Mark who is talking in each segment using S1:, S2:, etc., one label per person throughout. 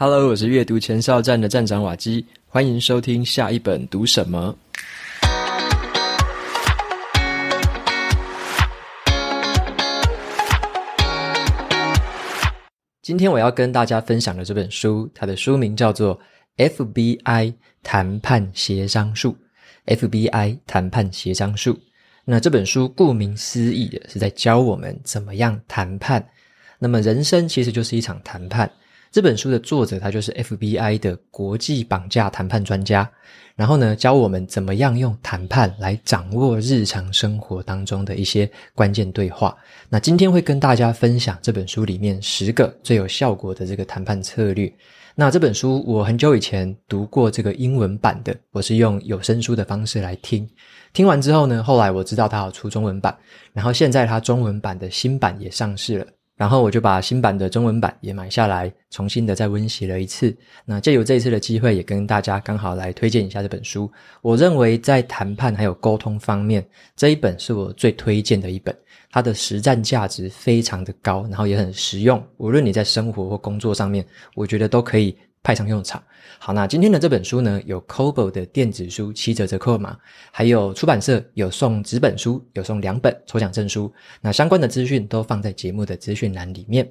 S1: Hello，我是阅读前哨站的站长瓦基，欢迎收听下一本读什么。今天我要跟大家分享的这本书，它的书名叫做《FBI 谈判协商术》。FBI 谈判协商术。那这本书顾名思义的是在教我们怎么样谈判。那么人生其实就是一场谈判。这本书的作者他就是 FBI 的国际绑架谈判专家，然后呢，教我们怎么样用谈判来掌握日常生活当中的一些关键对话。那今天会跟大家分享这本书里面十个最有效果的这个谈判策略。那这本书我很久以前读过这个英文版的，我是用有声书的方式来听。听完之后呢，后来我知道它有出中文版，然后现在它中文版的新版也上市了。然后我就把新版的中文版也买下来，重新的再温习了一次。那借由这一次的机会，也跟大家刚好来推荐一下这本书。我认为在谈判还有沟通方面，这一本是我最推荐的一本。它的实战价值非常的高，然后也很实用。无论你在生活或工作上面，我觉得都可以。派上用场。好，那今天的这本书呢，有 Kobo 的电子书七折折扣码，还有出版社有送纸本书，有送两本抽奖证书。那相关的资讯都放在节目的资讯栏里面。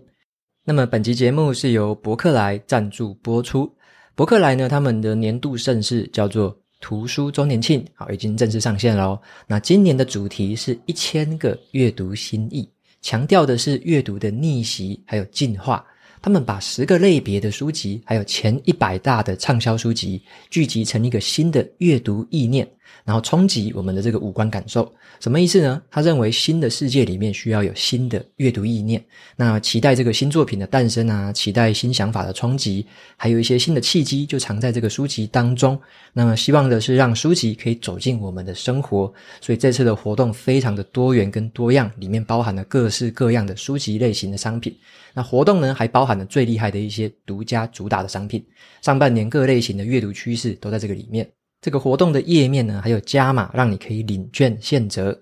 S1: 那么本集节目是由博客来赞助播出。博客来呢，他们的年度盛事叫做图书周年庆，好，已经正式上线喽。那今年的主题是一千个阅读心意，强调的是阅读的逆袭还有进化。他们把十个类别的书籍，还有前一百大的畅销书籍，聚集成一个新的阅读意念，然后冲击我们的这个五官感受。什么意思呢？他认为新的世界里面需要有新的阅读意念，那期待这个新作品的诞生啊，期待新想法的冲击，还有一些新的契机就藏在这个书籍当中。那么希望的是让书籍可以走进我们的生活，所以这次的活动非常的多元跟多样，里面包含了各式各样的书籍类型的商品。那活动呢，还包含了最厉害的一些独家主打的商品。上半年各类型的阅读趋势都在这个里面。这个活动的页面呢，还有加码，让你可以领券现折。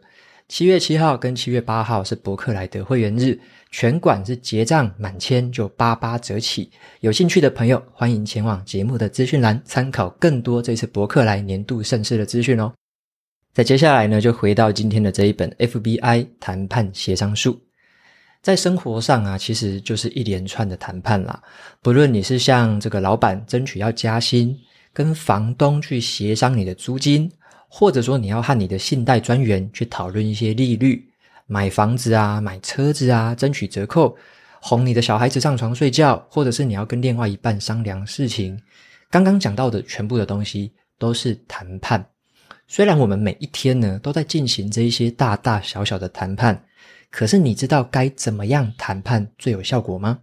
S1: 七月七号跟七月八号是博客来的会员日，全馆是结账满千就八八折起。有兴趣的朋友，欢迎前往节目的资讯栏参考更多这次博客来年度盛事的资讯哦。在接下来呢，就回到今天的这一本 FBI 谈判协商术。在生活上啊，其实就是一连串的谈判啦。不论你是向这个老板争取要加薪，跟房东去协商你的租金，或者说你要和你的信贷专员去讨论一些利率，买房子啊、买车子啊，争取折扣，哄你的小孩子上床睡觉，或者是你要跟另外一半商量事情，刚刚讲到的全部的东西都是谈判。虽然我们每一天呢都在进行这一些大大小小的谈判。可是你知道该怎么样谈判最有效果吗？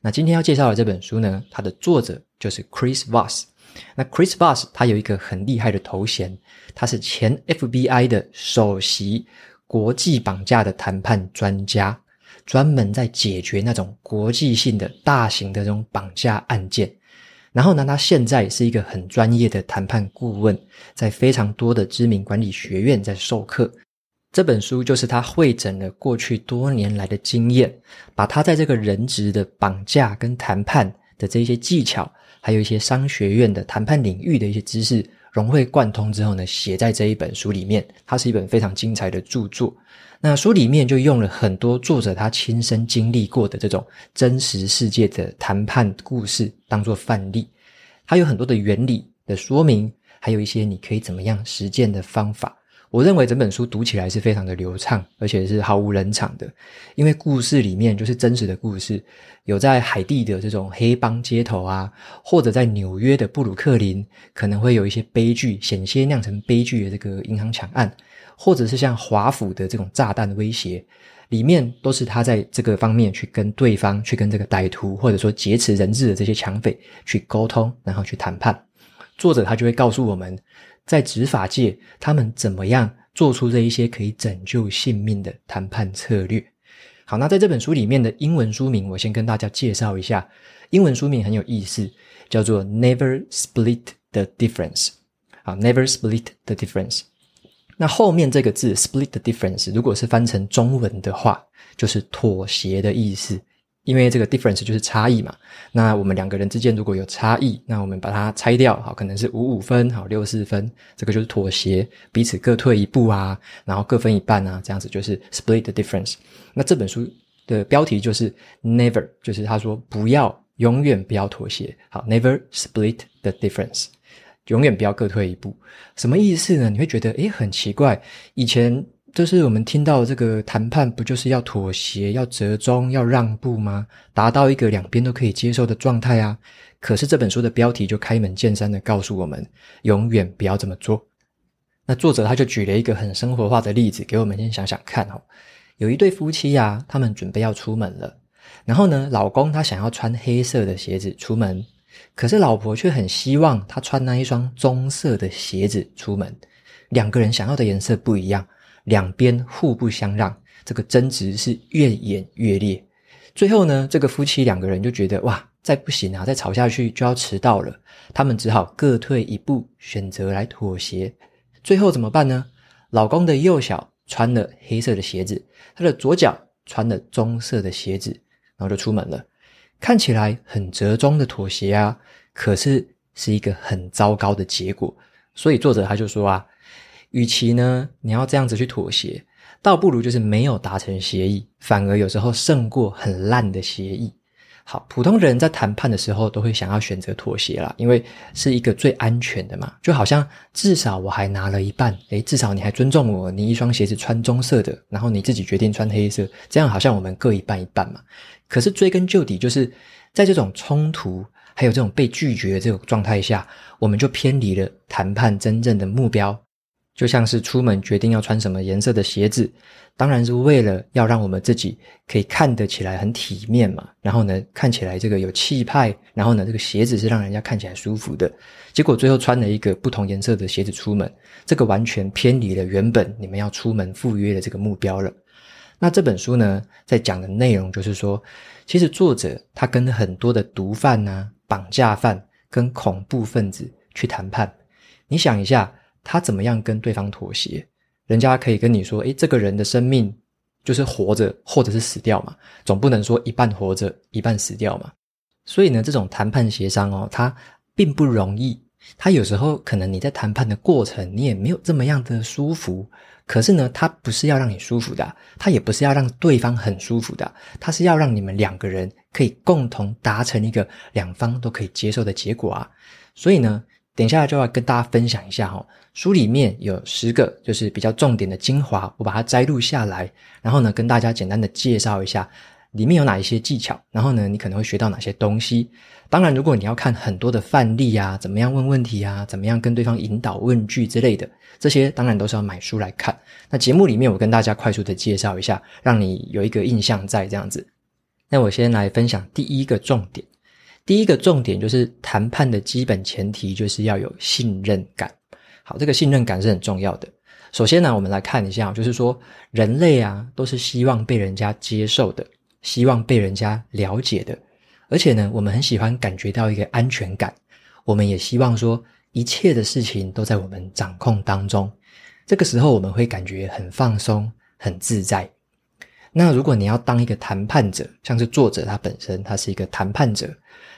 S1: 那今天要介绍的这本书呢，它的作者就是 Chris Voss。那 Chris Voss 他有一个很厉害的头衔，他是前 FBI 的首席国际绑架的谈判专家，专门在解决那种国际性的大型的这种绑架案件。然后呢，他现在是一个很专业的谈判顾问，在非常多的知名管理学院在授课。这本书就是他会诊了过去多年来的经验，把他在这个人质的绑架跟谈判的这些技巧，还有一些商学院的谈判领域的一些知识融会贯通之后呢，写在这一本书里面。它是一本非常精彩的著作。那书里面就用了很多作者他亲身经历过的这种真实世界的谈判故事当做范例，它有很多的原理的说明，还有一些你可以怎么样实践的方法。我认为整本书读起来是非常的流畅，而且是毫无冷场的，因为故事里面就是真实的故事，有在海地的这种黑帮街头啊，或者在纽约的布鲁克林，可能会有一些悲剧，险些酿成悲剧的这个银行抢案，或者是像华府的这种炸弹威胁，里面都是他在这个方面去跟对方，去跟这个歹徒，或者说劫持人质的这些抢匪去沟通，然后去谈判。作者他就会告诉我们。在执法界，他们怎么样做出这一些可以拯救性命的谈判策略？好，那在这本书里面的英文书名，我先跟大家介绍一下。英文书名很有意思，叫做 “Never Split the Difference”。好，“Never Split the Difference”。那后面这个字 “split the difference”，如果是翻成中文的话，就是妥协的意思。因为这个 difference 就是差异嘛。那我们两个人之间如果有差异，那我们把它拆掉，好，可能是五五分，好，六四分，这个就是妥协，彼此各退一步啊，然后各分一半啊，这样子就是 split the difference。那这本书的标题就是 never，就是他说不要，永远不要妥协，好，never split the difference，永远不要各退一步。什么意思呢？你会觉得诶，很奇怪，以前。就是我们听到这个谈判，不就是要妥协、要折中、要让步吗？达到一个两边都可以接受的状态啊。可是这本书的标题就开门见山的告诉我们，永远不要这么做。那作者他就举了一个很生活化的例子给我们先想想看哦。有一对夫妻呀，他们准备要出门了，然后呢，老公他想要穿黑色的鞋子出门，可是老婆却很希望他穿那一双棕色的鞋子出门。两个人想要的颜色不一样。两边互不相让，这个争执是越演越烈。最后呢，这个夫妻两个人就觉得哇，再不行啊，再吵下去就要迟到了。他们只好各退一步，选择来妥协。最后怎么办呢？老公的右脚穿了黑色的鞋子，他的左脚穿了棕色的鞋子，然后就出门了。看起来很折中的妥协啊，可是是一个很糟糕的结果。所以作者他就说啊。与其呢，你要这样子去妥协，倒不如就是没有达成协议，反而有时候胜过很烂的协议。好，普通人在谈判的时候都会想要选择妥协啦，因为是一个最安全的嘛。就好像至少我还拿了一半，诶，至少你还尊重我，你一双鞋子穿棕色的，然后你自己决定穿黑色，这样好像我们各一半一半嘛。可是追根究底，就是在这种冲突还有这种被拒绝的这种状态下，我们就偏离了谈判真正的目标。就像是出门决定要穿什么颜色的鞋子，当然是为了要让我们自己可以看得起来很体面嘛。然后呢，看起来这个有气派，然后呢，这个鞋子是让人家看起来舒服的。结果最后穿了一个不同颜色的鞋子出门，这个完全偏离了原本你们要出门赴约的这个目标了。那这本书呢，在讲的内容就是说，其实作者他跟很多的毒贩啊、绑架犯跟恐怖分子去谈判，你想一下。他怎么样跟对方妥协？人家可以跟你说：“诶，这个人的生命就是活着，或者是死掉嘛，总不能说一半活着，一半死掉嘛。”所以呢，这种谈判协商哦，它并不容易。它有时候可能你在谈判的过程，你也没有这么样的舒服。可是呢，它不是要让你舒服的，它也不是要让对方很舒服的，它是要让你们两个人可以共同达成一个两方都可以接受的结果啊。所以呢。等一下就要跟大家分享一下哈，书里面有十个就是比较重点的精华，我把它摘录下来，然后呢跟大家简单的介绍一下里面有哪一些技巧，然后呢你可能会学到哪些东西。当然，如果你要看很多的范例啊，怎么样问问题啊，怎么样跟对方引导问句之类的，这些当然都是要买书来看。那节目里面我跟大家快速的介绍一下，让你有一个印象在这样子。那我先来分享第一个重点。第一个重点就是谈判的基本前提就是要有信任感。好，这个信任感是很重要的。首先呢，我们来看一下，就是说人类啊都是希望被人家接受的，希望被人家了解的，而且呢，我们很喜欢感觉到一个安全感。我们也希望说一切的事情都在我们掌控当中。这个时候我们会感觉很放松、很自在。那如果你要当一个谈判者，像是作者他本身他是一个谈判者。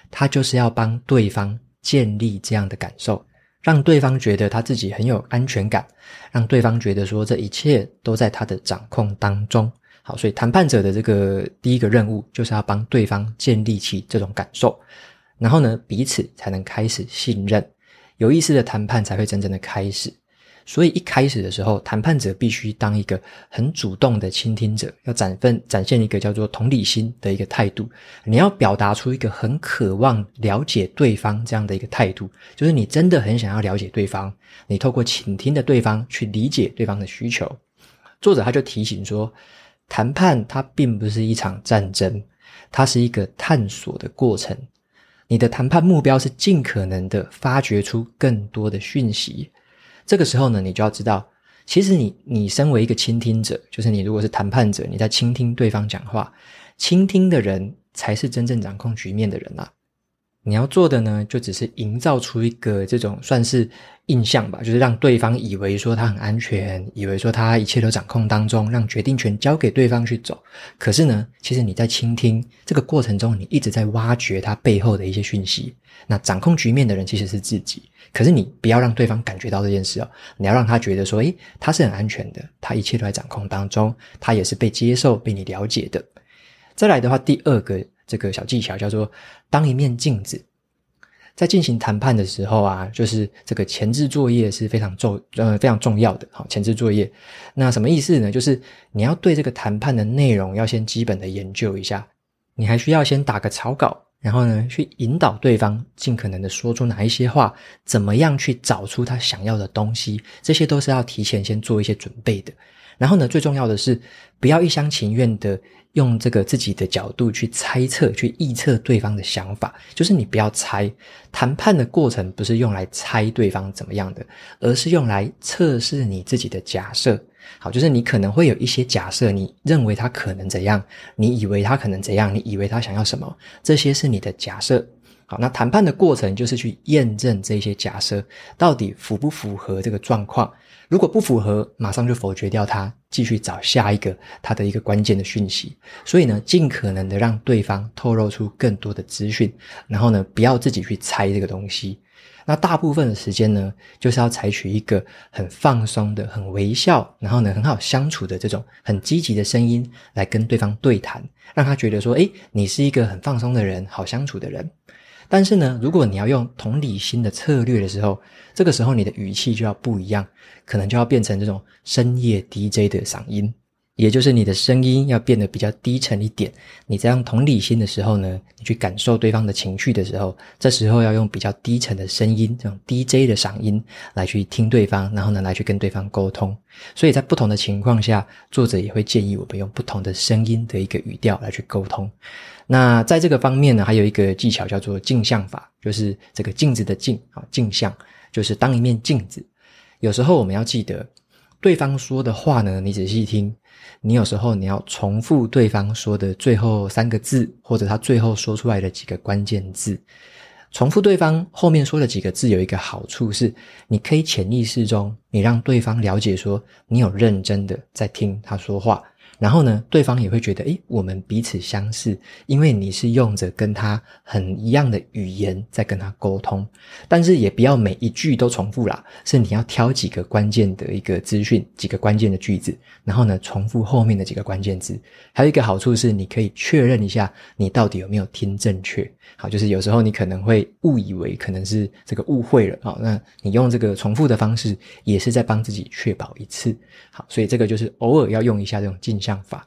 S1: 他就是要帮对方建立这样的感受，让对方觉得他自己很有安全感，让对方觉得说这一切都在他的掌控当中。好，所以谈判者的这个第一个任务就是要帮对方建立起这种感受，然后呢，彼此才能开始信任，有意思的谈判才会真正的开始。所以一开始的时候，谈判者必须当一个很主动的倾听者，要展分展现一个叫做同理心的一个态度。你要表达出一个很渴望了解对方这样的一个态度，就是你真的很想要了解对方，你透过倾听的对方去理解对方的需求。作者他就提醒说，谈判它并不是一场战争，它是一个探索的过程。你的谈判目标是尽可能的发掘出更多的讯息。这个时候呢，你就要知道，其实你你身为一个倾听者，就是你如果是谈判者，你在倾听对方讲话，倾听的人才是真正掌控局面的人啊。你要做的呢，就只是营造出一个这种算是印象吧，就是让对方以为说他很安全，以为说他一切都掌控当中，让决定权交给对方去走。可是呢，其实你在倾听这个过程中，你一直在挖掘他背后的一些讯息。那掌控局面的人其实是自己，可是你不要让对方感觉到这件事哦，你要让他觉得说，诶，他是很安全的，他一切都在掌控当中，他也是被接受、被你了解的。再来的话，第二个。这个小技巧叫做当一面镜子，在进行谈判的时候啊，就是这个前置作业是非常重呃非常重要的。好，前置作业，那什么意思呢？就是你要对这个谈判的内容要先基本的研究一下，你还需要先打个草稿，然后呢去引导对方尽可能的说出哪一些话，怎么样去找出他想要的东西，这些都是要提前先做一些准备的。然后呢，最重要的是不要一厢情愿的。用这个自己的角度去猜测、去臆测对方的想法，就是你不要猜。谈判的过程不是用来猜对方怎么样的，而是用来测试你自己的假设。好，就是你可能会有一些假设，你认为他可能怎样，你以为他可能怎样，你以为他想要什么，这些是你的假设。好，那谈判的过程就是去验证这些假设到底符不符合这个状况。如果不符合，马上就否决掉它，继续找下一个它的一个关键的讯息。所以呢，尽可能的让对方透露出更多的资讯，然后呢，不要自己去猜这个东西。那大部分的时间呢，就是要采取一个很放松的、很微笑，然后呢，很好相处的这种很积极的声音来跟对方对谈，让他觉得说，诶，你是一个很放松的人，好相处的人。但是呢，如果你要用同理心的策略的时候，这个时候你的语气就要不一样，可能就要变成这种深夜 DJ 的嗓音，也就是你的声音要变得比较低沉一点。你在用同理心的时候呢，你去感受对方的情绪的时候，这时候要用比较低沉的声音，这种 DJ 的嗓音来去听对方，然后呢，来去跟对方沟通。所以在不同的情况下，作者也会建议我们用不同的声音的一个语调来去沟通。那在这个方面呢，还有一个技巧叫做镜像法，就是这个镜子的镜啊，镜像就是当一面镜子。有时候我们要记得，对方说的话呢，你仔细听，你有时候你要重复对方说的最后三个字，或者他最后说出来的几个关键字。重复对方后面说的几个字有一个好处是，你可以潜意识中，你让对方了解说，你有认真的在听他说话。然后呢，对方也会觉得，诶，我们彼此相似，因为你是用着跟他很一样的语言在跟他沟通。但是也不要每一句都重复啦，是你要挑几个关键的一个资讯，几个关键的句子，然后呢，重复后面的几个关键字。还有一个好处是，你可以确认一下你到底有没有听正确。好，就是有时候你可能会误以为可能是这个误会了。好，那你用这个重复的方式，也是在帮自己确保一次。好，所以这个就是偶尔要用一下这种镜想法。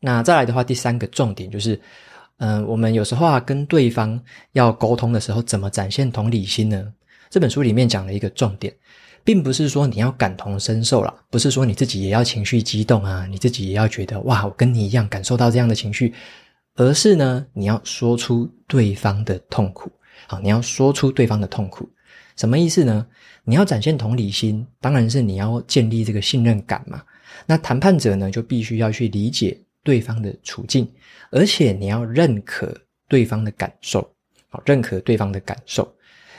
S1: 那再来的话，第三个重点就是，嗯、我们有时候啊跟对方要沟通的时候，怎么展现同理心呢？这本书里面讲了一个重点，并不是说你要感同身受啦，不是说你自己也要情绪激动啊，你自己也要觉得哇，我跟你一样感受到这样的情绪，而是呢，你要说出对方的痛苦。好，你要说出对方的痛苦，什么意思呢？你要展现同理心，当然是你要建立这个信任感嘛。那谈判者呢，就必须要去理解对方的处境，而且你要认可对方的感受，好，认可对方的感受。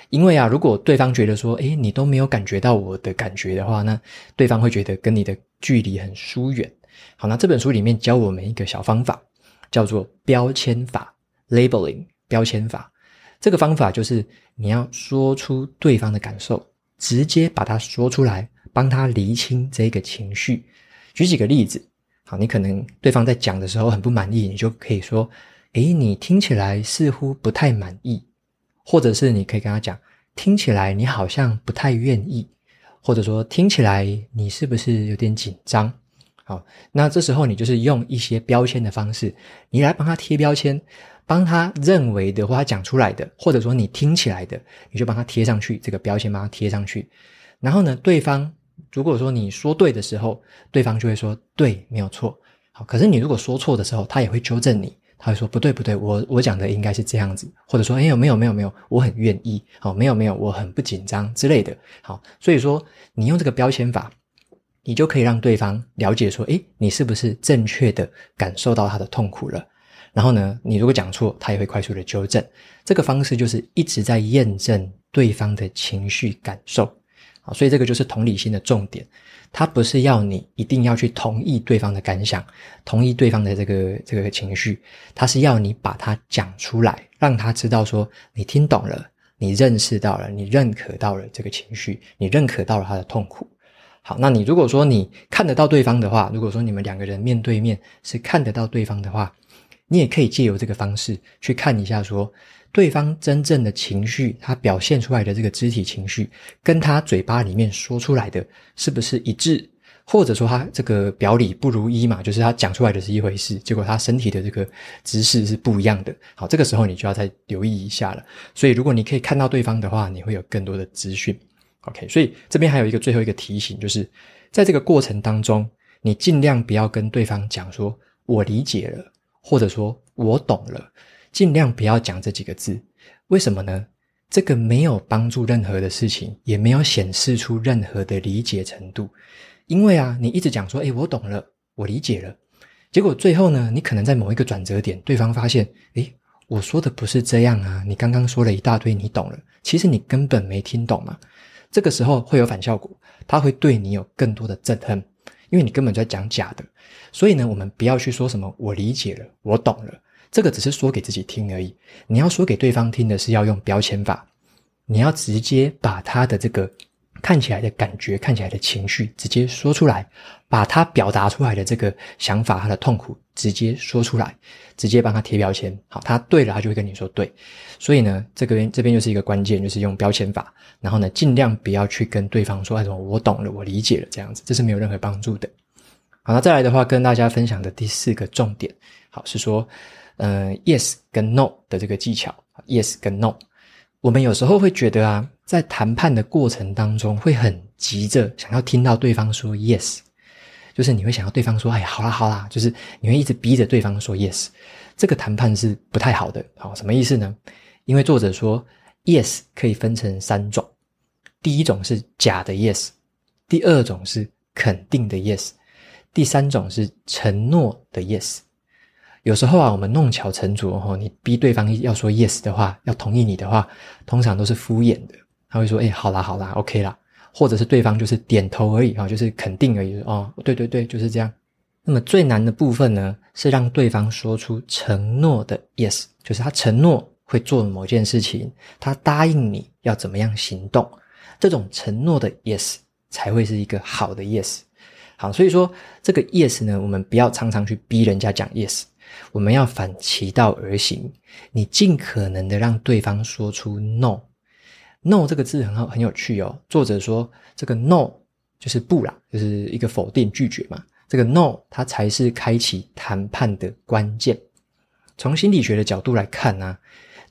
S1: 因为啊，如果对方觉得说，诶，你都没有感觉到我的感觉的话，那对方会觉得跟你的距离很疏远。好，那这本书里面教我们一个小方法，叫做标签法 （labeling）。标签法这个方法就是你要说出对方的感受。直接把它说出来，帮他厘清这个情绪。举几个例子，好，你可能对方在讲的时候很不满意，你就可以说：“诶，你听起来似乎不太满意。”或者是你可以跟他讲：“听起来你好像不太愿意。”或者说：“听起来你是不是有点紧张？”好，那这时候你就是用一些标签的方式，你来帮他贴标签。帮他认为的或他讲出来的，或者说你听起来的，你就帮他贴上去这个标签，帮他贴上去。然后呢，对方如果说你说对的时候，对方就会说对，没有错。好，可是你如果说错的时候，他也会纠正你，他会说不对不对，我我讲的应该是这样子，或者说哎呦没有没有没有，我很愿意，好，没有没有，我很不紧张之类的。好，所以说你用这个标签法，你就可以让对方了解说，哎，你是不是正确的感受到他的痛苦了。然后呢，你如果讲错，他也会快速的纠正。这个方式就是一直在验证对方的情绪感受。所以这个就是同理心的重点。他不是要你一定要去同意对方的感想，同意对方的这个这个情绪，他是要你把它讲出来，让他知道说你听懂了，你认识到了，你认可到了这个情绪，你认可到了他的痛苦。好，那你如果说你看得到对方的话，如果说你们两个人面对面是看得到对方的话，你也可以借由这个方式去看一下说，说对方真正的情绪，他表现出来的这个肢体情绪，跟他嘴巴里面说出来的是不是一致，或者说他这个表里不如一嘛，就是他讲出来的是一回事，结果他身体的这个姿势是不一样的。好，这个时候你就要再留意一下了。所以，如果你可以看到对方的话，你会有更多的资讯。OK，所以这边还有一个最后一个提醒，就是在这个过程当中，你尽量不要跟对方讲说“我理解了”或者说“我懂了”，尽量不要讲这几个字。为什么呢？这个没有帮助任何的事情，也没有显示出任何的理解程度。因为啊，你一直讲说“诶，我懂了，我理解了”，结果最后呢，你可能在某一个转折点，对方发现“诶，我说的不是这样啊，你刚刚说了一大堆，你懂了，其实你根本没听懂嘛。”这个时候会有反效果，他会对你有更多的憎恨，因为你根本在讲假的。所以呢，我们不要去说什么“我理解了，我懂了”，这个只是说给自己听而已。你要说给对方听的是要用标签法，你要直接把他的这个。看起来的感觉，看起来的情绪，直接说出来，把他表达出来的这个想法，他的痛苦，直接说出来，直接帮他贴标签。好，他对了，他就会跟你说对。所以呢，这个边这边就是一个关键，就是用标签法。然后呢，尽量不要去跟对方说什么我懂了，我理解了这样子，这是没有任何帮助的。好，那再来的话，跟大家分享的第四个重点，好是说，呃，yes 跟 no 的这个技巧，yes 跟 no。我们有时候会觉得啊，在谈判的过程当中，会很急着想要听到对方说 yes，就是你会想要对方说，哎，好啦好啦，就是你会一直逼着对方说 yes，这个谈判是不太好的。好，什么意思呢？因为作者说 yes 可以分成三种，第一种是假的 yes，第二种是肯定的 yes，第三种是承诺的 yes。有时候啊，我们弄巧成拙哈，你逼对方要说 yes 的话，要同意你的话，通常都是敷衍的。他会说：“哎，好啦，好啦，OK 啦。”或者是对方就是点头而已啊，就是肯定而已。哦，对对对，就是这样。那么最难的部分呢，是让对方说出承诺的 yes，就是他承诺会做某件事情，他答应你要怎么样行动，这种承诺的 yes 才会是一个好的 yes。好，所以说这个 yes 呢，我们不要常常去逼人家讲 yes。我们要反其道而行，你尽可能的让对方说出 no。no 这个字很好，很有趣哦。作者说这个 no 就是不啦，就是一个否定拒绝嘛。这个 no 它才是开启谈判的关键。从心理学的角度来看呢，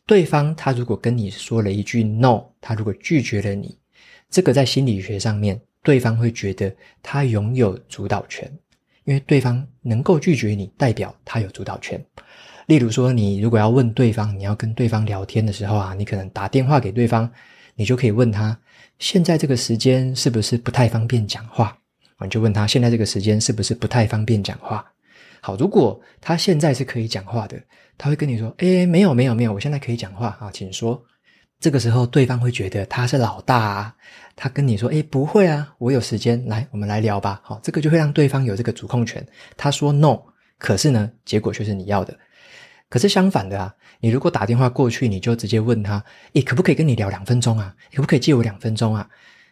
S1: 对方他如果跟你说了一句 no，他如果拒绝了你，这个在心理学上面，对方会觉得他拥有主导权。因为对方能够拒绝你，代表他有主导权。例如说，你如果要问对方，你要跟对方聊天的时候啊，你可能打电话给对方，你就可以问他，现在这个时间是不是不太方便讲话？你就问他，现在这个时间是不是不太方便讲话？好，如果他现在是可以讲话的，他会跟你说，诶，没有没有没有，我现在可以讲话啊，请说。这个时候，对方会觉得他是老大啊，他跟你说：“诶，不会啊，我有时间，来，我们来聊吧。”好，这个就会让对方有这个主控权。他说 “no”，可是呢，结果却是你要的。可是相反的啊，你如果打电话过去，你就直接问他：“诶，可不可以跟你聊两分钟啊？可不可以借我两分钟啊？”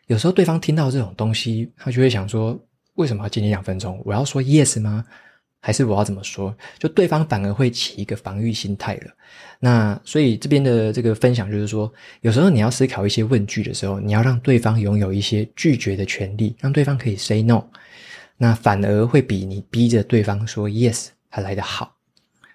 S1: 有时候对方听到这种东西，他就会想说：“为什么要借你两分钟？我要说 yes 吗？”还是我要怎么说？就对方反而会起一个防御心态了。那所以这边的这个分享就是说，有时候你要思考一些问句的时候，你要让对方拥有一些拒绝的权利，让对方可以 say no。那反而会比你逼着对方说 yes 还来得好。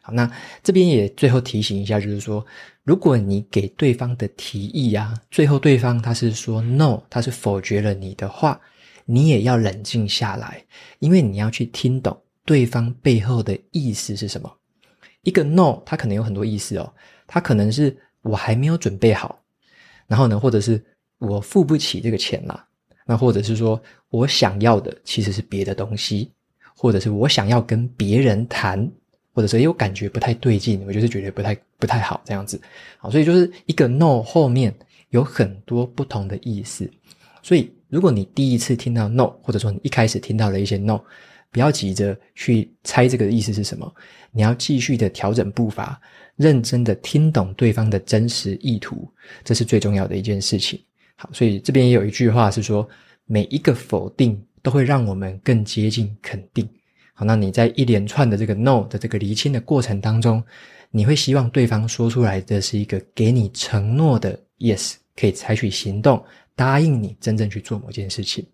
S1: 好，那这边也最后提醒一下，就是说，如果你给对方的提议啊，最后对方他是说 no，他是否决了你的话，你也要冷静下来，因为你要去听懂。对方背后的意思是什么？一个 no，它可能有很多意思哦。它可能是我还没有准备好，然后呢，或者是我付不起这个钱啦。那或者是说我想要的其实是别的东西，或者是我想要跟别人谈，或者说有感觉不太对劲，我就是觉得不太不太好这样子。好，所以就是一个 no 后面有很多不同的意思。所以如果你第一次听到 no，或者说你一开始听到了一些 no，不要急着去猜这个意思是什么，你要继续的调整步伐，认真的听懂对方的真实意图，这是最重要的一件事情。好，所以这边也有一句话是说，每一个否定都会让我们更接近肯定。好，那你在一连串的这个 no 的这个厘清的过程当中，你会希望对方说出来的是一个给你承诺的 yes，可以采取行动，答应你真正去做某件事情。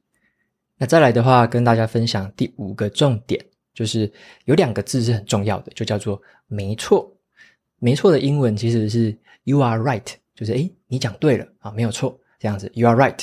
S1: 那再来的话，跟大家分享第五个重点，就是有两个字是很重要的，就叫做没错。没错的英文其实是 you are right，就是诶，你讲对了啊，没有错，这样子 you are right。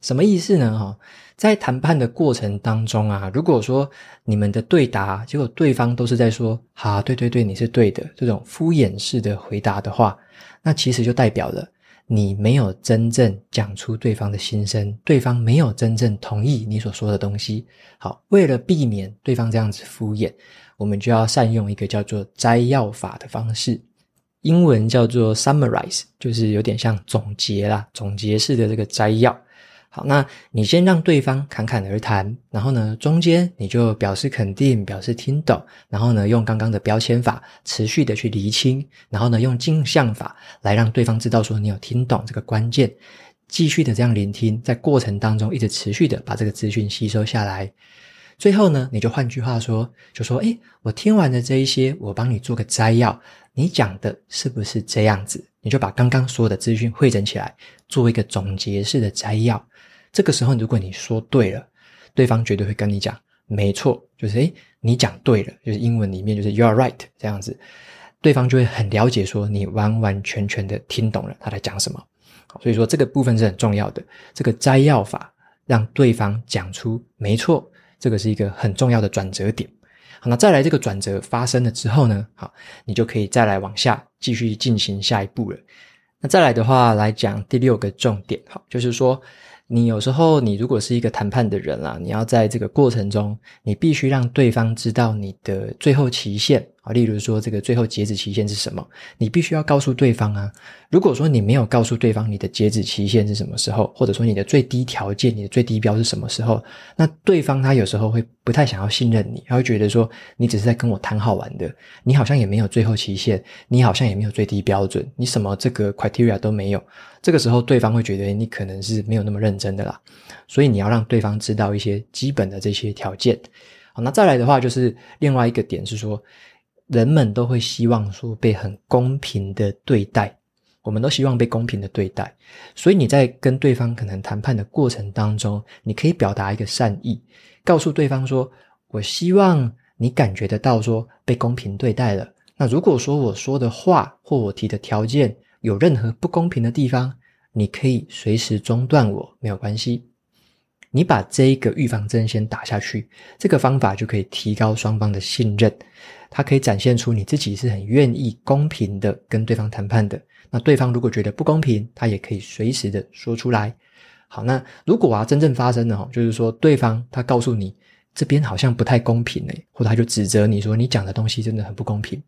S1: 什么意思呢？哈，在谈判的过程当中啊，如果说你们的对答，结果对方都是在说“好，对对对，你是对的”这种敷衍式的回答的话，那其实就代表了你没有真正讲出对方的心声，对方没有真正同意你所说的东西。好，为了避免对方这样子敷衍，我们就要善用一个叫做摘要法的方式，英文叫做 summarize，就是有点像总结啦，总结式的这个摘要。那你先让对方侃侃而谈，然后呢，中间你就表示肯定，表示听懂，然后呢，用刚刚的标签法持续的去厘清，然后呢，用镜像法来让对方知道说你有听懂这个关键，继续的这样聆听，在过程当中一直持续的把这个资讯吸收下来，最后呢，你就换句话说，就说，诶，我听完的这一些，我帮你做个摘要，你讲的是不是这样子？你就把刚刚所有的资讯汇整起来，做一个总结式的摘要。这个时候，如果你说对了，对方绝对会跟你讲，没错，就是诶，你讲对了，就是英文里面就是 you are right 这样子，对方就会很了解说你完完全全的听懂了他在讲什么。所以说这个部分是很重要的，这个摘要法让对方讲出没错，这个是一个很重要的转折点。好，那再来这个转折发生了之后呢，好，你就可以再来往下继续进行下一步了。那再来的话来讲第六个重点，好，就是说。你有时候，你如果是一个谈判的人啦，你要在这个过程中，你必须让对方知道你的最后期限。例如说，这个最后截止期限是什么？你必须要告诉对方啊。如果说你没有告诉对方你的截止期限是什么时候，或者说你的最低条件、你的最低标是什么时候，那对方他有时候会不太想要信任你，他会觉得说你只是在跟我谈好玩的，你好像也没有最后期限，你好像也没有最低标准，你什么这个 criteria 都没有。这个时候，对方会觉得你可能是没有那么认真的啦，所以你要让对方知道一些基本的这些条件。好，那再来的话，就是另外一个点是说，人们都会希望说被很公平的对待，我们都希望被公平的对待，所以你在跟对方可能谈判的过程当中，你可以表达一个善意，告诉对方说，我希望你感觉得到说被公平对待了。那如果说我说的话或我提的条件，有任何不公平的地方，你可以随时中断我，没有关系。你把这一个预防针先打下去，这个方法就可以提高双方的信任。它可以展现出你自己是很愿意公平的跟对方谈判的。那对方如果觉得不公平，他也可以随时的说出来。好，那如果啊真正发生了哈，就是说对方他告诉你这边好像不太公平诶，或者他就指责你说你讲的东西真的很不公平。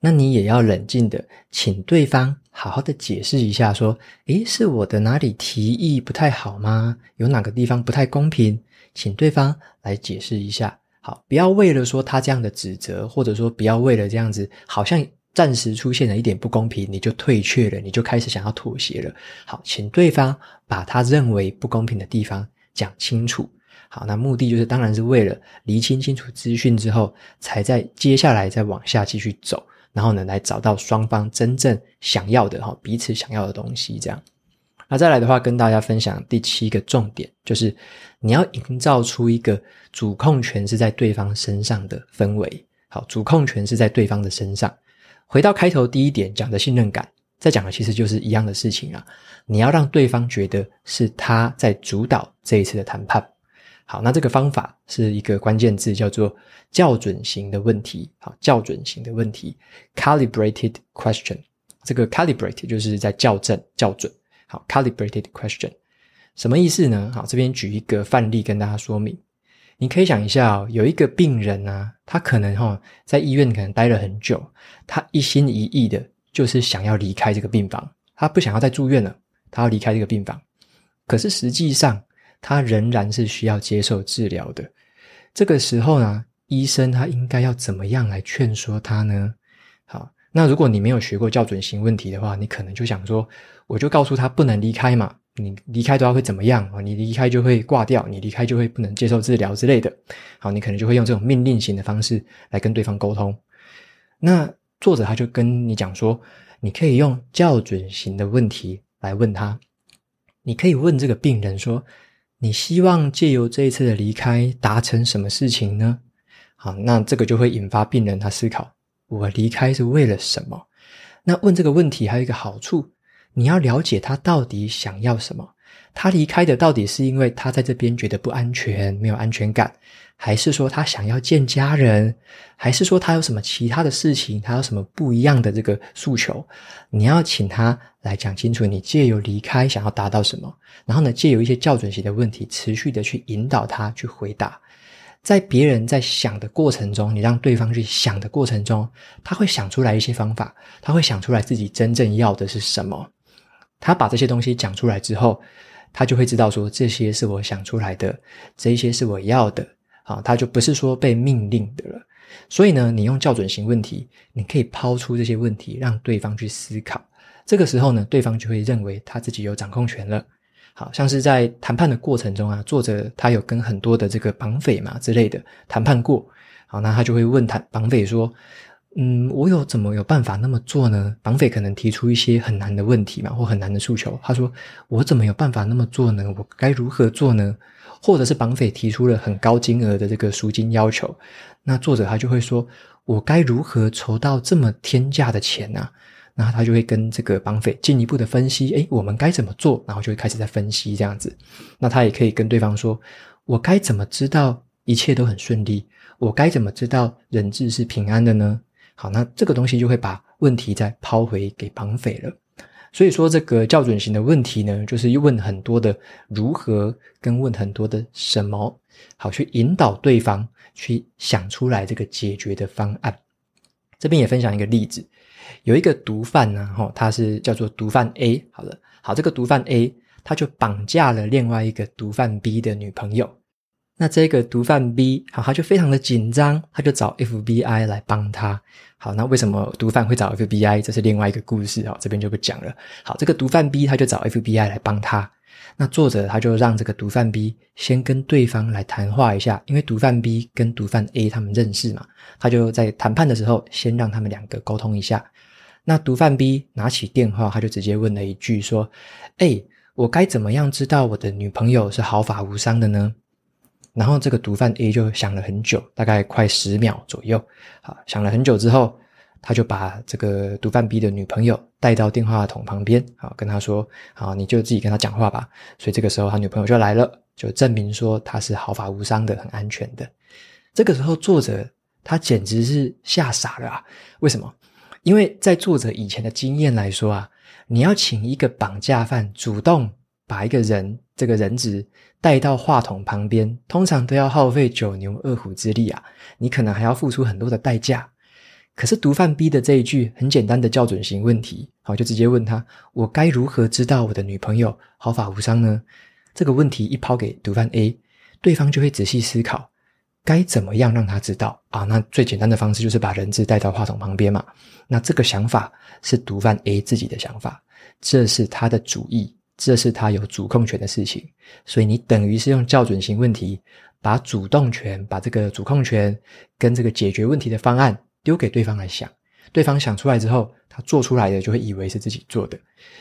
S1: 那你也要冷静的，请对方好好的解释一下，说：“诶，是我的哪里提议不太好吗？有哪个地方不太公平？”请对方来解释一下。好，不要为了说他这样的指责，或者说不要为了这样子，好像暂时出现了一点不公平，你就退却了，你就开始想要妥协了。好，请对方把他认为不公平的地方讲清楚。好，那目的就是当然是为了厘清清楚资讯之后，才在接下来再往下继续走。然后呢，来找到双方真正想要的哈，彼此想要的东西，这样。那再来的话，跟大家分享第七个重点，就是你要营造出一个主控权是在对方身上的氛围。好，主控权是在对方的身上。回到开头第一点讲的信任感，再讲的其实就是一样的事情啊。你要让对方觉得是他在主导这一次的谈判。好，那这个方法是一个关键字，叫做校准型的问题。好，校准型的问题，calibrated question。这个 calibrated 就是在校正、校准。好，calibrated question 什么意思呢？好，这边举一个范例跟大家说明。你可以想一下哦，有一个病人啊，他可能哈在医院可能待了很久，他一心一意的就是想要离开这个病房，他不想要再住院了，他要离开这个病房。可是实际上，他仍然是需要接受治疗的。这个时候呢，医生他应该要怎么样来劝说他呢？好，那如果你没有学过校准型问题的话，你可能就想说，我就告诉他不能离开嘛。你离开的话会怎么样啊？你离开就会挂掉，你离开就会不能接受治疗之类的。好，你可能就会用这种命令型的方式来跟对方沟通。那作者他就跟你讲说，你可以用校准型的问题来问他。你可以问这个病人说，你希望借由这一次的离开达成什么事情呢？好，那这个就会引发病人他思考，我离开是为了什么？那问这个问题还有一个好处。你要了解他到底想要什么，他离开的到底是因为他在这边觉得不安全，没有安全感，还是说他想要见家人，还是说他有什么其他的事情，他有什么不一样的这个诉求？你要请他来讲清楚，你借由离开想要达到什么，然后呢，借由一些校准型的问题，持续的去引导他去回答。在别人在想的过程中，你让对方去想的过程中，他会想出来一些方法，他会想出来自己真正要的是什么。他把这些东西讲出来之后，他就会知道说，这些是我想出来的，这些是我要的，啊，他就不是说被命令的了。所以呢，你用校准型问题，你可以抛出这些问题，让对方去思考。这个时候呢，对方就会认为他自己有掌控权了。好，像是在谈判的过程中啊，作者他有跟很多的这个绑匪嘛之类的谈判过，好，那他就会问谈绑匪说。嗯，我有怎么有办法那么做呢？绑匪可能提出一些很难的问题嘛，或很难的诉求。他说：“我怎么有办法那么做呢？我该如何做呢？”或者是绑匪提出了很高金额的这个赎金要求，那作者他就会说：“我该如何筹到这么天价的钱呢？”然后他就会跟这个绑匪进一步的分析：“诶，我们该怎么做？”然后就会开始在分析这样子。那他也可以跟对方说：“我该怎么知道一切都很顺利？我该怎么知道人质是平安的呢？”好，那这个东西就会把问题再抛回给绑匪了。所以说，这个校准型的问题呢，就是又问很多的如何，跟问很多的什么，好去引导对方去想出来这个解决的方案。这边也分享一个例子，有一个毒贩呢，哈，他是叫做毒贩 A。好了，好，这个毒贩 A 他就绑架了另外一个毒贩 B 的女朋友。那这个毒贩 B，好，他就非常的紧张，他就找 FBI 来帮他。好，那为什么毒贩会找 FBI？这是另外一个故事啊，这边就不讲了。好，这个毒贩 B 他就找 FBI 来帮他。那作者他就让这个毒贩 B 先跟对方来谈话一下，因为毒贩 B 跟毒贩 A 他们认识嘛，他就在谈判的时候先让他们两个沟通一下。那毒贩 B 拿起电话，他就直接问了一句说：“哎，我该怎么样知道我的女朋友是毫发无伤的呢？”然后这个毒贩 A 就想了很久，大概快十秒左右。啊，想了很久之后，他就把这个毒贩 B 的女朋友带到电话筒旁边，啊，跟他说：“好，你就自己跟他讲话吧。”所以这个时候，他女朋友就来了，就证明说他是毫发无伤的，很安全的。这个时候，作者他简直是吓傻了啊！为什么？因为在作者以前的经验来说啊，你要请一个绑架犯主动把一个人这个人质带到话筒旁边，通常都要耗费九牛二虎之力啊！你可能还要付出很多的代价。可是毒贩 B 的这一句很简单的校准型问题，好，就直接问他：我该如何知道我的女朋友毫发无伤呢？这个问题一抛给毒贩 A，对方就会仔细思考，该怎么样让他知道啊？那最简单的方式就是把人质带到话筒旁边嘛。那这个想法是毒贩 A 自己的想法，这是他的主意。这是他有主控权的事情，所以你等于是用校准型问题，把主动权、把这个主控权跟这个解决问题的方案丢给对方来想，对方想出来之后，他做出来的就会以为是自己做的，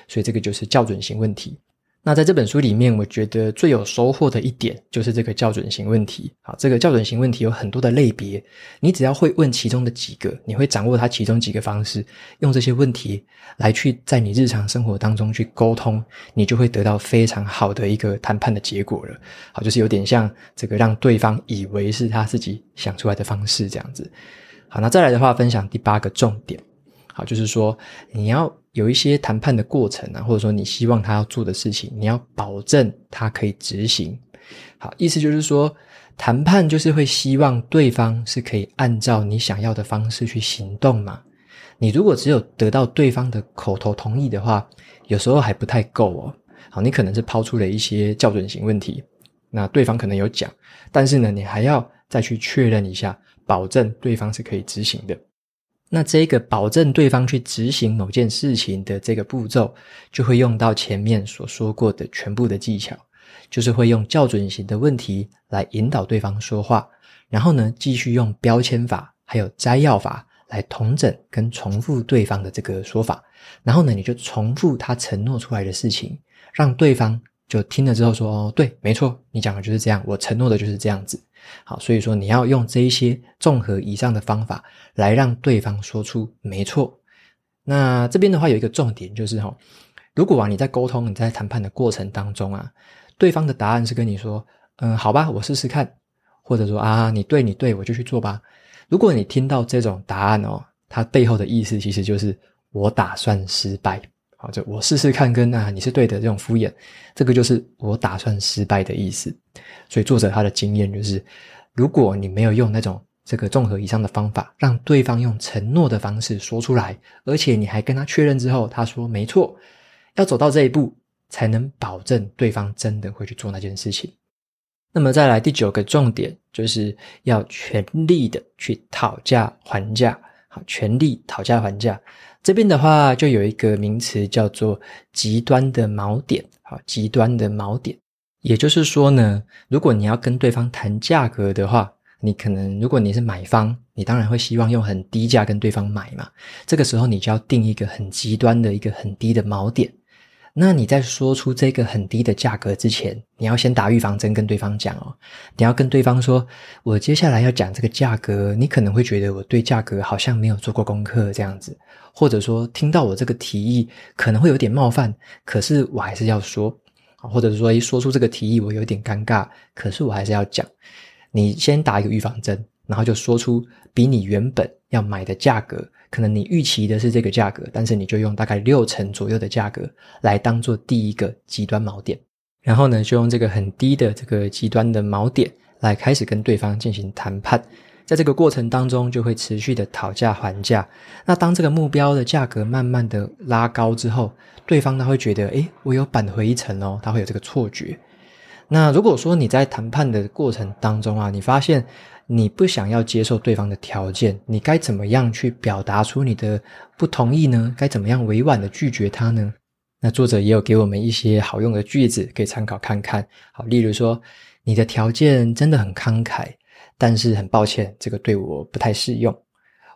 S1: 所以这个就是校准型问题。那在这本书里面，我觉得最有收获的一点就是这个校准型问题。好，这个校准型问题有很多的类别，你只要会问其中的几个，你会掌握它其中几个方式，用这些问题来去在你日常生活当中去沟通，你就会得到非常好的一个谈判的结果了。好，就是有点像这个让对方以为是他自己想出来的方式这样子。好，那再来的话，分享第八个重点。好，就是说你要。有一些谈判的过程啊，或者说你希望他要做的事情，你要保证他可以执行。好，意思就是说，谈判就是会希望对方是可以按照你想要的方式去行动嘛。你如果只有得到对方的口头同意的话，有时候还不太够哦。好，你可能是抛出了一些校准型问题，那对方可能有讲，但是呢，你还要再去确认一下，保证对方是可以执行的。那这个保证对方去执行某件事情的这个步骤，就会用到前面所说过的全部的技巧，就是会用校准型的问题来引导对方说话，然后呢，继续用标签法还有摘要法来同整跟重复对方的这个说法，然后呢，你就重复他承诺出来的事情，让对方就听了之后说：“哦，对，没错，你讲的就是这样，我承诺的就是这样子。”好，所以说你要用这一些综合以上的方法来让对方说出没错。那这边的话有一个重点就是哈，如果啊你在沟通、你在谈判的过程当中啊，对方的答案是跟你说，嗯，好吧，我试试看，或者说啊，你对你对，我就去做吧。如果你听到这种答案哦，它背后的意思其实就是我打算失败。好，就我试试看跟啊你是对的这种敷衍，这个就是我打算失败的意思。所以作者他的经验就是，如果你没有用那种这个综合以上的方法，让对方用承诺的方式说出来，而且你还跟他确认之后，他说没错，要走到这一步，才能保证对方真的会去做那件事情。那么再来第九个重点，就是要全力的去讨价还价。好，全力讨价还价。这边的话，就有一个名词叫做极端的锚点。好，极端的锚点，也就是说呢，如果你要跟对方谈价格的话，你可能如果你是买方，你当然会希望用很低价跟对方买嘛。这个时候，你就要定一个很极端的一个很低的锚点。那你在说出这个很低的价格之前，你要先打预防针跟对方讲哦。你要跟对方说，我接下来要讲这个价格，你可能会觉得我对价格好像没有做过功课这样子，或者说听到我这个提议可能会有点冒犯，可是我还是要说，或者说一说出这个提议我有点尴尬，可是我还是要讲。你先打一个预防针，然后就说出比你原本要买的价格。可能你预期的是这个价格，但是你就用大概六成左右的价格来当做第一个极端锚点，然后呢，就用这个很低的这个极端的锚点来开始跟对方进行谈判，在这个过程当中就会持续的讨价还价。那当这个目标的价格慢慢的拉高之后，对方他会觉得，诶，我有扳回一城哦，他会有这个错觉。那如果说你在谈判的过程当中啊，你发现，你不想要接受对方的条件，你该怎么样去表达出你的不同意呢？该怎么样委婉的拒绝他呢？那作者也有给我们一些好用的句子可以参考看看。好，例如说，你的条件真的很慷慨，但是很抱歉，这个对我不太适用。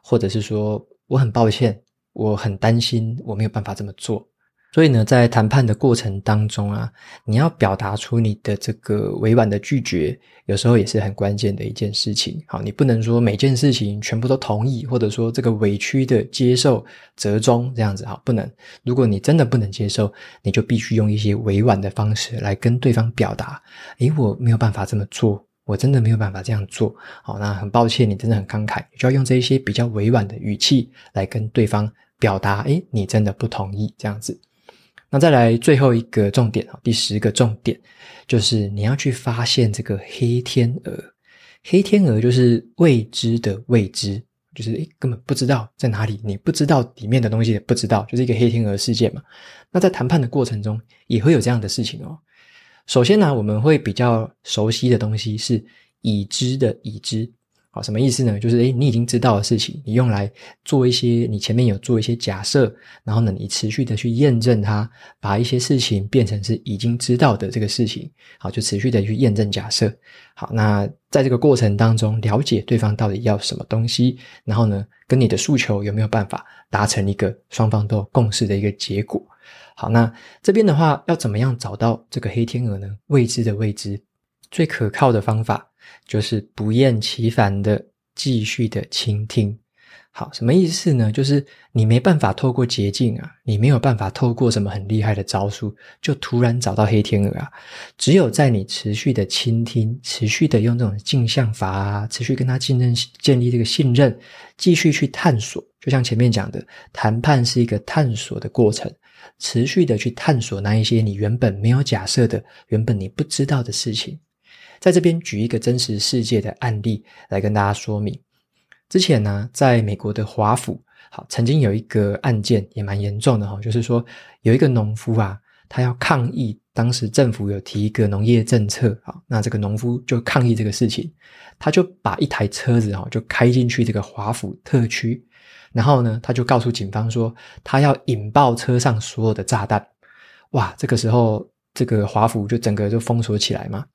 S1: 或者是说，我很抱歉，我很担心，我没有办法这么做。所以呢，在谈判的过程当中啊，你要表达出你的这个委婉的拒绝，有时候也是很关键的一件事情。好，你不能说每件事情全部都同意，或者说这个委屈的接受折中这样子，好，不能。如果你真的不能接受，你就必须用一些委婉的方式来跟对方表达。诶，我没有办法这么做，我真的没有办法这样做。好，那很抱歉，你真的很慷慨，就要用这一些比较委婉的语气来跟对方表达。诶，你真的不同意这样子。那再来最后一个重点啊，第十个重点就是你要去发现这个黑天鹅。黑天鹅就是未知的未知，就是诶根本不知道在哪里，你不知道里面的东西也不知道，就是一个黑天鹅事件嘛。那在谈判的过程中也会有这样的事情哦。首先呢，我们会比较熟悉的东西是已知的已知。什么意思呢？就是诶，你已经知道的事情，你用来做一些，你前面有做一些假设，然后呢，你持续的去验证它，把一些事情变成是已经知道的这个事情。好，就持续的去验证假设。好，那在这个过程当中，了解对方到底要什么东西，然后呢，跟你的诉求有没有办法达成一个双方都共识的一个结果。好，那这边的话，要怎么样找到这个黑天鹅呢？未知的未知，最可靠的方法。就是不厌其烦的继续的倾听，好，什么意思呢？就是你没办法透过捷径啊，你没有办法透过什么很厉害的招数，就突然找到黑天鹅啊。只有在你持续的倾听，持续的用这种镜像法啊，持续跟他信任，建立这个信任，继续去探索。就像前面讲的，谈判是一个探索的过程，持续的去探索那一些你原本没有假设的、原本你不知道的事情。在这边举一个真实世界的案例来跟大家说明。之前呢，在美国的华府，好，曾经有一个案件也蛮严重的哈，就是说有一个农夫啊，他要抗议当时政府有提一个农业政策，啊，那这个农夫就抗议这个事情，他就把一台车子哈，就开进去这个华府特区，然后呢，他就告诉警方说，他要引爆车上所有的炸弹。哇，这个时候这个华府就整个就封锁起来嘛，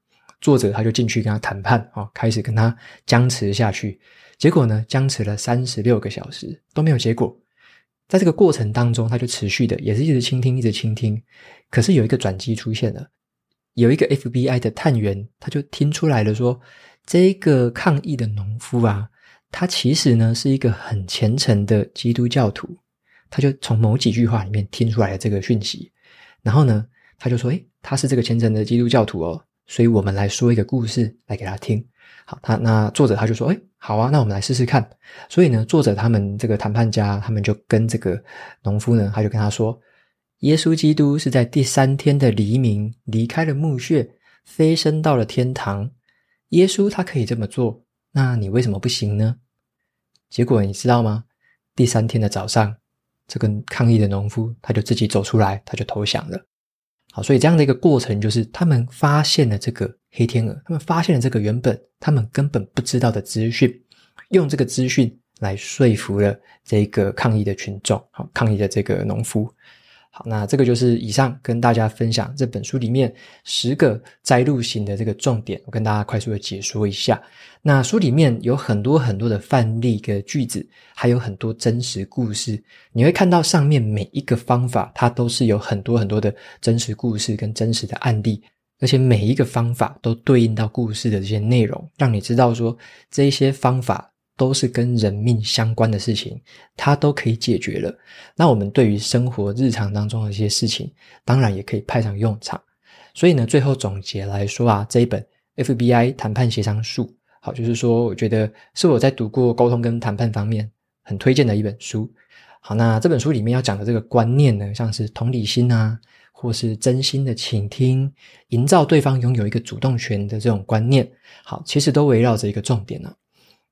S1: 作者他就进去跟他谈判啊，开始跟他僵持下去。结果呢，僵持了三十六个小时都没有结果。在这个过程当中，他就持续的也是一直倾听，一直倾听。可是有一个转机出现了，有一个 FBI 的探员，他就听出来了说，说这个抗议的农夫啊，他其实呢是一个很虔诚的基督教徒。他就从某几句话里面听出来了这个讯息，然后呢，他就说：“诶，他是这个虔诚的基督教徒哦，所以我们来说一个故事来给他听。”好，他那作者他就说：“诶。”好啊，那我们来试试看。所以呢，作者他们这个谈判家，他们就跟这个农夫呢，他就跟他说：“耶稣基督是在第三天的黎明离开了墓穴，飞升到了天堂。耶稣他可以这么做，那你为什么不行呢？”结果你知道吗？第三天的早上，这个抗议的农夫他就自己走出来，他就投降了。好，所以这样的一个过程就是他们发现了这个。黑天鹅，他们发现了这个原本他们根本不知道的资讯，用这个资讯来说服了这个抗议的群众，好，抗议的这个农夫。好，那这个就是以上跟大家分享这本书里面十个摘录型的这个重点，我跟大家快速的解说一下。那书里面有很多很多的范例跟句子，还有很多真实故事。你会看到上面每一个方法，它都是有很多很多的真实故事跟真实的案例。而且每一个方法都对应到故事的这些内容，让你知道说这些方法都是跟人命相关的事情，它都可以解决了。那我们对于生活日常当中的一些事情，当然也可以派上用场。所以呢，最后总结来说啊，这一本 FBI 谈判协商术，好，就是说我觉得是我在读过沟通跟谈判方面很推荐的一本书。好，那这本书里面要讲的这个观念呢，像是同理心啊。或是真心的倾听，营造对方拥有一个主动权的这种观念，好，其实都围绕着一个重点呢、啊，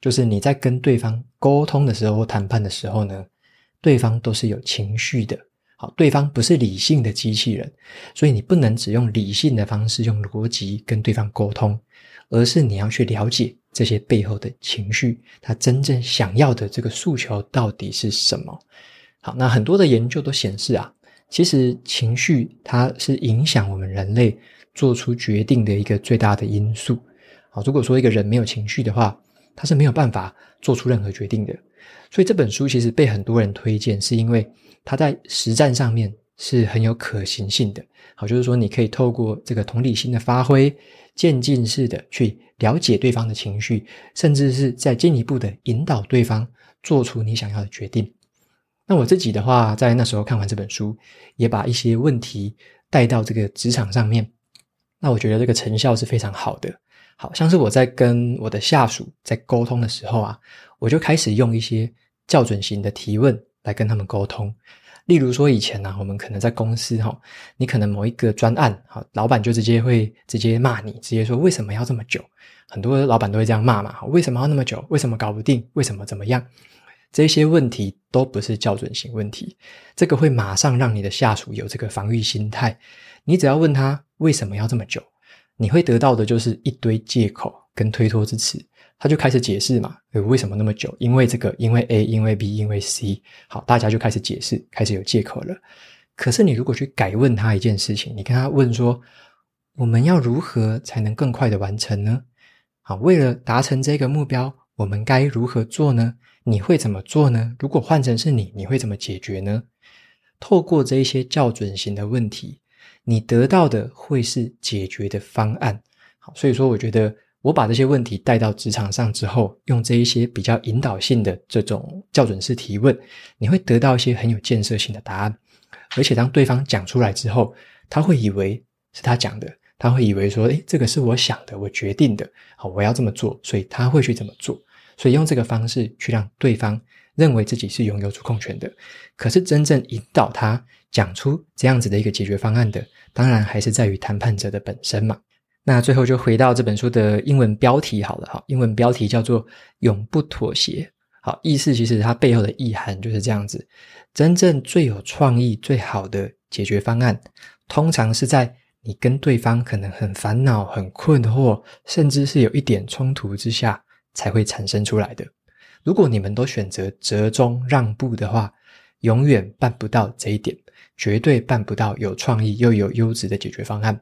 S1: 就是你在跟对方沟通的时候或谈判的时候呢，对方都是有情绪的，好，对方不是理性的机器人，所以你不能只用理性的方式用逻辑跟对方沟通，而是你要去了解这些背后的情绪，他真正想要的这个诉求到底是什么。好，那很多的研究都显示啊。其实情绪它是影响我们人类做出决定的一个最大的因素。好，如果说一个人没有情绪的话，他是没有办法做出任何决定的。所以这本书其实被很多人推荐，是因为它在实战上面是很有可行性的。好，就是说你可以透过这个同理心的发挥，渐进式的去了解对方的情绪，甚至是再进一步的引导对方做出你想要的决定。那我自己的话，在那时候看完这本书，也把一些问题带到这个职场上面。那我觉得这个成效是非常好的。好像是我在跟我的下属在沟通的时候啊，我就开始用一些校准型的提问来跟他们沟通。例如说，以前呢、啊，我们可能在公司哈，你可能某一个专案，好，老板就直接会直接骂你，直接说为什么要这么久？很多老板都会这样骂嘛，为什么要那么久？为什么搞不定？为什么怎么样？这些问题都不是校准型问题，这个会马上让你的下属有这个防御心态。你只要问他为什么要这么久，你会得到的就是一堆借口跟推脱之词。他就开始解释嘛，为什么那么久？因为这个，因为 A，因为 B，因为 C。好，大家就开始解释，开始有借口了。可是你如果去改问他一件事情，你跟他问说，我们要如何才能更快的完成呢？好，为了达成这个目标，我们该如何做呢？你会怎么做呢？如果换成是你，你会怎么解决呢？透过这一些校准型的问题，你得到的会是解决的方案。好，所以说我觉得我把这些问题带到职场上之后，用这一些比较引导性的这种校准式提问，你会得到一些很有建设性的答案。而且当对方讲出来之后，他会以为是他讲的，他会以为说，诶，这个是我想的，我决定的，好，我要这么做，所以他会去这么做。所以用这个方式去让对方认为自己是拥有主控权的，可是真正引导他讲出这样子的一个解决方案的，当然还是在于谈判者的本身嘛。那最后就回到这本书的英文标题好了哈，英文标题叫做“永不妥协”。好，意思其实它背后的意涵就是这样子：真正最有创意、最好的解决方案，通常是在你跟对方可能很烦恼、很困惑，甚至是有一点冲突之下才会产生出来的。如果你们都选择折中让步的话，永远办不到这一点，绝对办不到有创意又有优质的解决方案。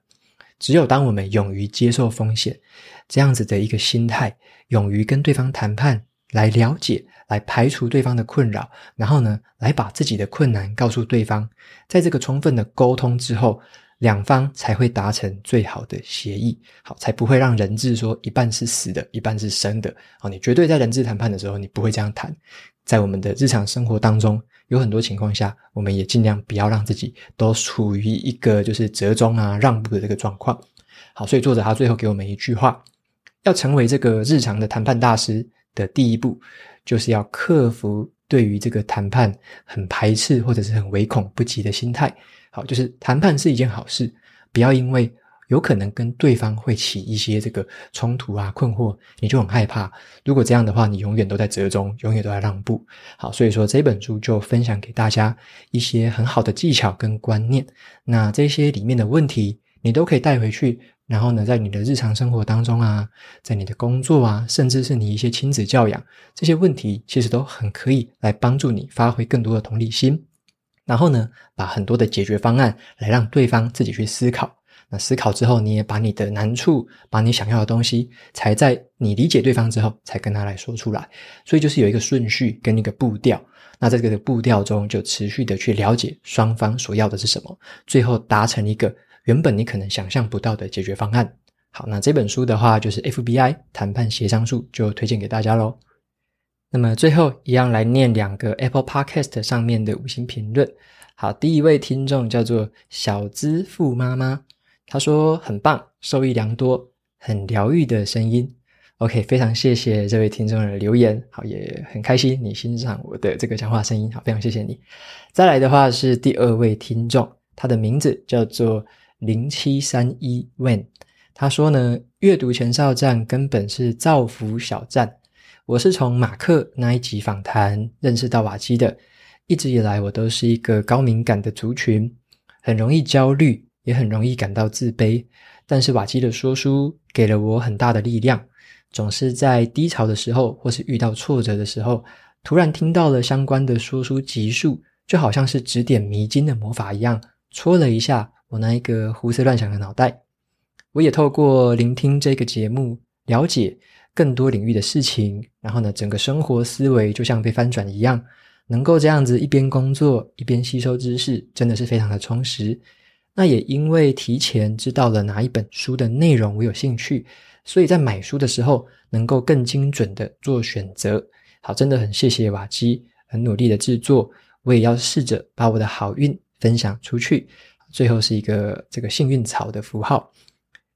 S1: 只有当我们勇于接受风险，这样子的一个心态，勇于跟对方谈判，来了解，来排除对方的困扰，然后呢，来把自己的困难告诉对方，在这个充分的沟通之后。两方才会达成最好的协议，好，才不会让人质说一半是死的，一半是生的。好，你绝对在人质谈判的时候，你不会这样谈。在我们的日常生活当中，有很多情况下，我们也尽量不要让自己都处于一个就是折中啊、让步的这个状况。好，所以作者他最后给我们一句话：要成为这个日常的谈判大师的第一步，就是要克服对于这个谈判很排斥或者是很唯恐不及的心态。好，就是谈判是一件好事，不要因为有可能跟对方会起一些这个冲突啊、困惑，你就很害怕。如果这样的话，你永远都在折中，永远都在让步。好，所以说这本书就分享给大家一些很好的技巧跟观念。那这些里面的问题，你都可以带回去，然后呢，在你的日常生活当中啊，在你的工作啊，甚至是你一些亲子教养，这些问题其实都很可以来帮助你发挥更多的同理心。然后呢，把很多的解决方案来让对方自己去思考。那思考之后，你也把你的难处，把你想要的东西，才在你理解对方之后，才跟他来说出来。所以就是有一个顺序跟一个步调。那在这个步调中，就持续的去了解双方所要的是什么，最后达成一个原本你可能想象不到的解决方案。好，那这本书的话，就是 FBI 谈判协商术，就推荐给大家喽。那么最后一样来念两个 Apple Podcast 上面的五星评论。好，第一位听众叫做小资富妈妈，他说很棒，受益良多，很疗愈的声音。OK，非常谢谢这位听众的留言，好，也很开心你欣赏我的这个讲话声音，好，非常谢谢你。再来的话是第二位听众，他的名字叫做零七三一 Wen，他说呢，阅读前哨站根本是造福小站。我是从马克那一集访谈认识到瓦基的。一直以来，我都是一个高敏感的族群，很容易焦虑，也很容易感到自卑。但是瓦基的说书给了我很大的力量，总是在低潮的时候，或是遇到挫折的时候，突然听到了相关的说书集数，就好像是指点迷津的魔法一样，戳了一下我那一个胡思乱想的脑袋。我也透过聆听这个节目，了解。更多领域的事情，然后呢，整个生活思维就像被翻转一样，能够这样子一边工作一边吸收知识，真的是非常的充实。那也因为提前知道了哪一本书的内容我有兴趣，所以在买书的时候能够更精准的做选择。好，真的很谢谢瓦基很努力的制作，我也要试着把我的好运分享出去。最后是一个这个幸运草的符号。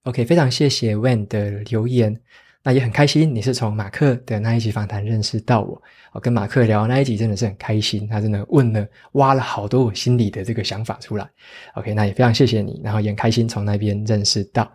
S1: OK，非常谢谢 Wen 的留言。那也很开心，你是从马克的那一集访谈认识到我。我跟马克聊那一集真的是很开心，他真的问了、挖了好多我心里的这个想法出来。OK，那也非常谢谢你，然后也很开心从那边认识到。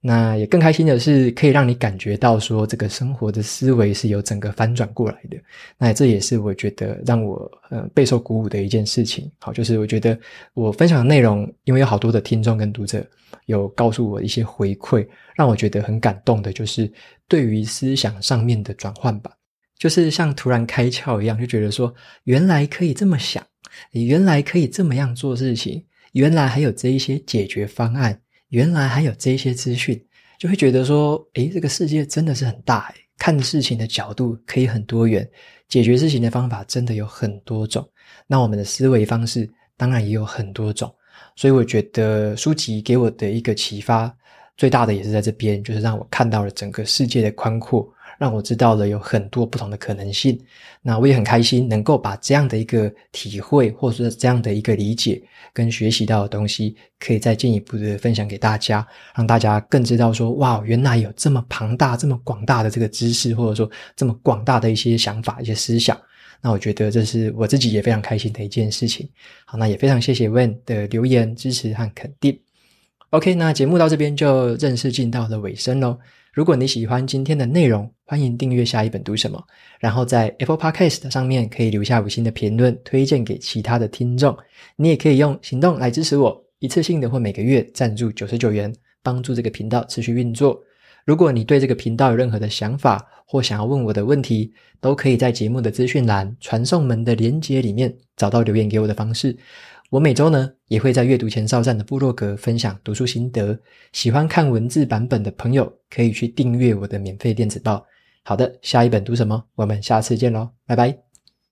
S1: 那也更开心的是，可以让你感觉到说这个生活的思维是有整个翻转过来的。那这也是我觉得让我呃备受鼓舞的一件事情。好，就是我觉得我分享的内容，因为有好多的听众跟读者有告诉我一些回馈。让我觉得很感动的，就是对于思想上面的转换吧，就是像突然开窍一样，就觉得说，原来可以这么想，原来可以这么样做事情，原来还有这一些解决方案，原来还有这些资讯，就会觉得说，诶，这个世界真的是很大，诶，看事情的角度可以很多元，解决事情的方法真的有很多种，那我们的思维方式当然也有很多种，所以我觉得书籍给我的一个启发。最大的也是在这边，就是让我看到了整个世界的宽阔，让我知道了有很多不同的可能性。那我也很开心，能够把这样的一个体会，或者说这样的一个理解跟学习到的东西，可以再进一步的分享给大家，让大家更知道说，哇，原来有这么庞大、这么广大的这个知识，或者说这么广大的一些想法、一些思想。那我觉得这是我自己也非常开心的一件事情。好，那也非常谢谢 Wen 的留言、支持和肯定。OK，那节目到这边就正式进到了尾声喽。如果你喜欢今天的内容，欢迎订阅下一本读什么，然后在 Apple Podcast 上面可以留下五星的评论，推荐给其他的听众。你也可以用行动来支持我，一次性的或每个月赞助九十九元，帮助这个频道持续运作。如果你对这个频道有任何的想法或想要问我的问题，都可以在节目的资讯栏传送门的连接里面找到留言给我的方式。我每周呢也会在阅读前哨站的部落格分享读书心得，喜欢看文字版本的朋友可以去订阅我的免费电子报。好的，下一本读什么？我们下次见喽，拜拜。